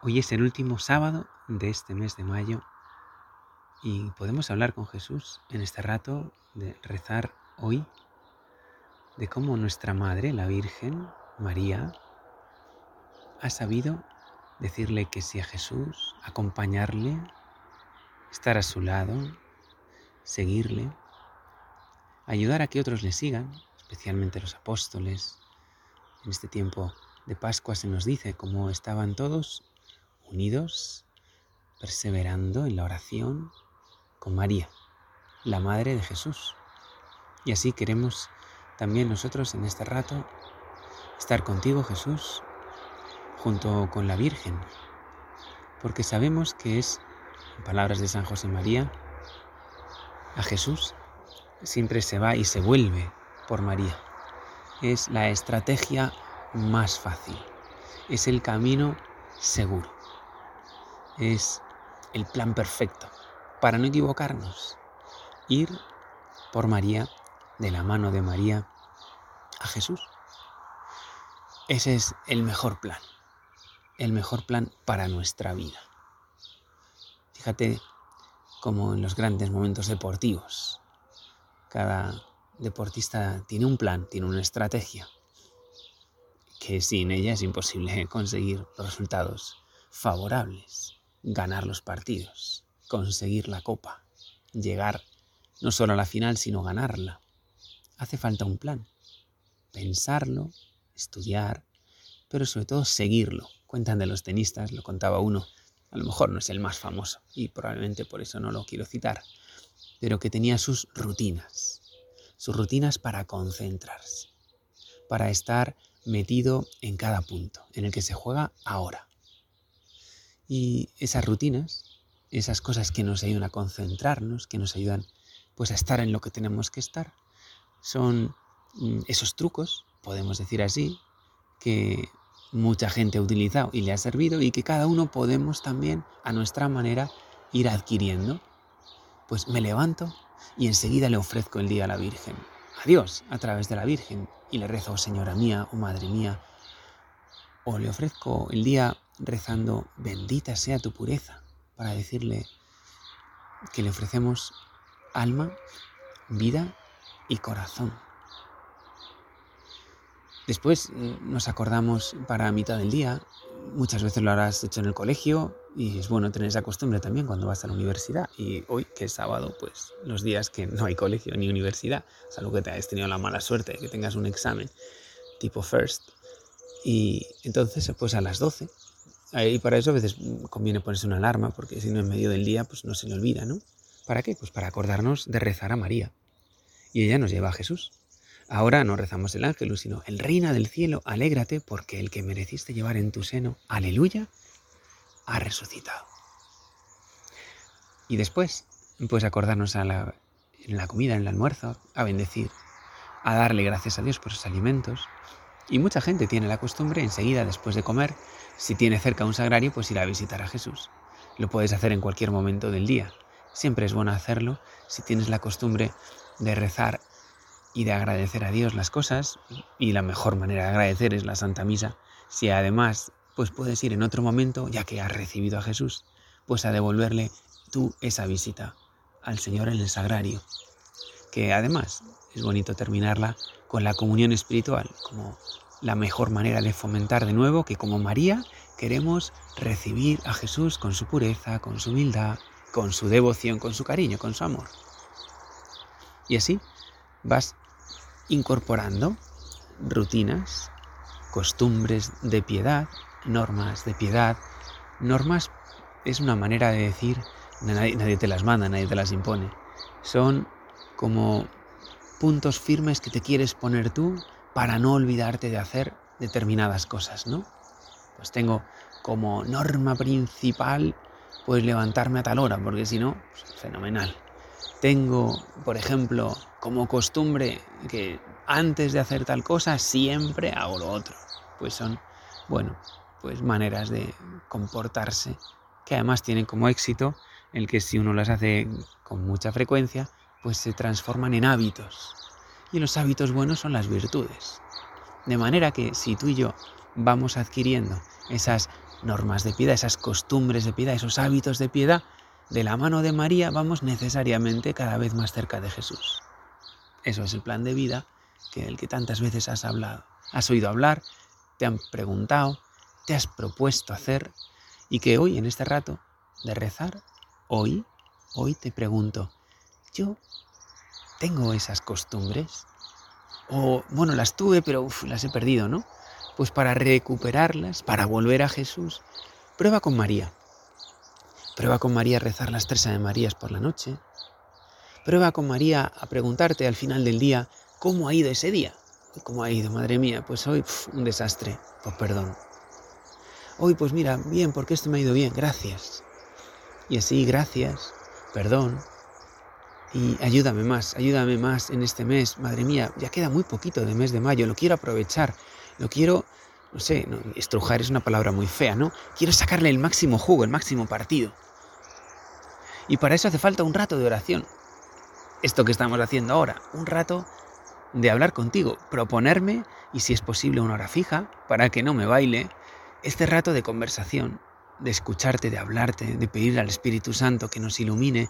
Hoy es el último sábado de este mes de mayo y podemos hablar con Jesús en este rato de rezar hoy de cómo nuestra Madre, la Virgen María, ha sabido decirle que sí a Jesús, acompañarle, estar a su lado, seguirle, ayudar a que otros le sigan, especialmente los apóstoles. En este tiempo de Pascua se nos dice cómo estaban todos unidos, perseverando en la oración con María, la Madre de Jesús. Y así queremos también nosotros en este rato estar contigo, Jesús, junto con la Virgen, porque sabemos que es, en palabras de San José María, a Jesús siempre se va y se vuelve por María. Es la estrategia más fácil, es el camino seguro es el plan perfecto para no equivocarnos. Ir por María, de la mano de María, a Jesús. Ese es el mejor plan, el mejor plan para nuestra vida. Fíjate como en los grandes momentos deportivos, cada deportista tiene un plan, tiene una estrategia, que sin ella es imposible conseguir resultados favorables ganar los partidos, conseguir la copa, llegar no solo a la final, sino ganarla. Hace falta un plan, pensarlo, estudiar, pero sobre todo seguirlo. Cuentan de los tenistas, lo contaba uno, a lo mejor no es el más famoso y probablemente por eso no lo quiero citar, pero que tenía sus rutinas, sus rutinas para concentrarse, para estar metido en cada punto en el que se juega ahora. Y esas rutinas, esas cosas que nos ayudan a concentrarnos, que nos ayudan pues a estar en lo que tenemos que estar, son mm, esos trucos, podemos decir así, que mucha gente ha utilizado y le ha servido y que cada uno podemos también a nuestra manera ir adquiriendo. Pues me levanto y enseguida le ofrezco el día a la Virgen, a Dios a través de la Virgen. Y le rezo, Señora mía, oh Madre mía, o le ofrezco el día rezando, bendita sea tu pureza, para decirle que le ofrecemos alma, vida y corazón. Después mm, nos acordamos para mitad del día, muchas veces lo habrás hecho en el colegio y es bueno tener esa costumbre también cuando vas a la universidad. Y hoy, que es sábado, pues los días que no hay colegio ni universidad, salvo que te hayas tenido la mala suerte de que tengas un examen tipo first. Y entonces, pues a las 12 y para eso a veces conviene ponerse una alarma, porque si no en medio del día pues no se le olvida, ¿no? ¿Para qué? Pues para acordarnos de rezar a María. Y ella nos lleva a Jesús. Ahora no rezamos el ángel, sino el reina del cielo, alégrate porque el que mereciste llevar en tu seno, aleluya, ha resucitado. Y después, pues acordarnos en la comida, en el almuerzo, a bendecir, a darle gracias a Dios por sus alimentos. Y mucha gente tiene la costumbre enseguida, después de comer, si tiene cerca un sagrario, pues ir a visitar a Jesús. Lo puedes hacer en cualquier momento del día. Siempre es bueno hacerlo si tienes la costumbre de rezar y de agradecer a Dios las cosas. Y la mejor manera de agradecer es la Santa Misa. Si además pues puedes ir en otro momento, ya que has recibido a Jesús, pues a devolverle tú esa visita al Señor en el sagrario. Que además es bonito terminarla con la comunión espiritual, como la mejor manera de fomentar de nuevo que como María queremos recibir a Jesús con su pureza, con su humildad, con su devoción, con su cariño, con su amor. Y así vas incorporando rutinas, costumbres de piedad, normas de piedad. Normas es una manera de decir, nadie, nadie te las manda, nadie te las impone. Son como puntos firmes que te quieres poner tú para no olvidarte de hacer determinadas cosas, ¿no? Pues tengo como norma principal pues levantarme a tal hora, porque si no, pues, fenomenal. Tengo, por ejemplo, como costumbre que antes de hacer tal cosa siempre hago lo otro. Pues son, bueno, pues maneras de comportarse que además tienen como éxito el que si uno las hace con mucha frecuencia, pues se transforman en hábitos y los hábitos buenos son las virtudes. De manera que si tú y yo vamos adquiriendo esas normas de piedad, esas costumbres de piedad, esos hábitos de piedad, de la mano de María vamos necesariamente cada vez más cerca de Jesús. Eso es el plan de vida que el que tantas veces has hablado. Has oído hablar, te han preguntado, te has propuesto hacer y que hoy en este rato de rezar, hoy, hoy te pregunto, yo tengo esas costumbres o bueno, las tuve pero las he perdido, ¿no? Pues para recuperarlas, para volver a Jesús, prueba con María. Prueba con María a rezar las tres Ave Marías por la noche. Prueba con María a preguntarte al final del día cómo ha ido ese día. ¿Cómo ha ido? Madre mía, pues hoy un desastre. Pues perdón. Hoy pues mira, bien, porque esto me ha ido bien, gracias. Y así, gracias, perdón. Y ayúdame más, ayúdame más en este mes. Madre mía, ya queda muy poquito de mes de mayo, lo quiero aprovechar. Lo quiero no sé, estrujar es una palabra muy fea, ¿no? Quiero sacarle el máximo jugo, el máximo partido. Y para eso hace falta un rato de oración. Esto que estamos haciendo ahora, un rato de hablar contigo, proponerme, y si es posible una hora fija, para que no me baile, este rato de conversación, de escucharte, de hablarte, de pedir al Espíritu Santo que nos ilumine,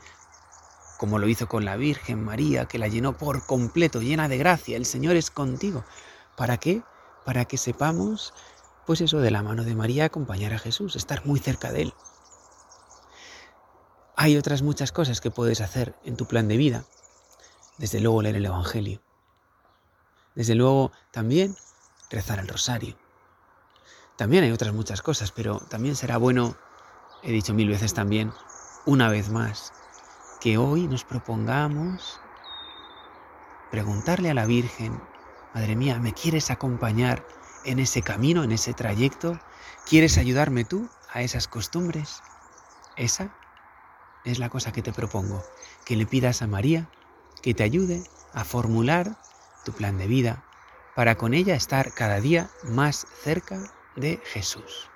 como lo hizo con la Virgen María, que la llenó por completo, llena de gracia. El Señor es contigo. ¿Para qué? Para que sepamos, pues eso de la mano de María, acompañar a Jesús, estar muy cerca de Él. Hay otras muchas cosas que puedes hacer en tu plan de vida. Desde luego leer el Evangelio. Desde luego también rezar el rosario. También hay otras muchas cosas, pero también será bueno, he dicho mil veces también, una vez más, que hoy nos propongamos preguntarle a la Virgen, Madre mía, ¿me quieres acompañar en ese camino, en ese trayecto? ¿Quieres ayudarme tú a esas costumbres? Esa es la cosa que te propongo, que le pidas a María que te ayude a formular tu plan de vida para con ella estar cada día más cerca de Jesús.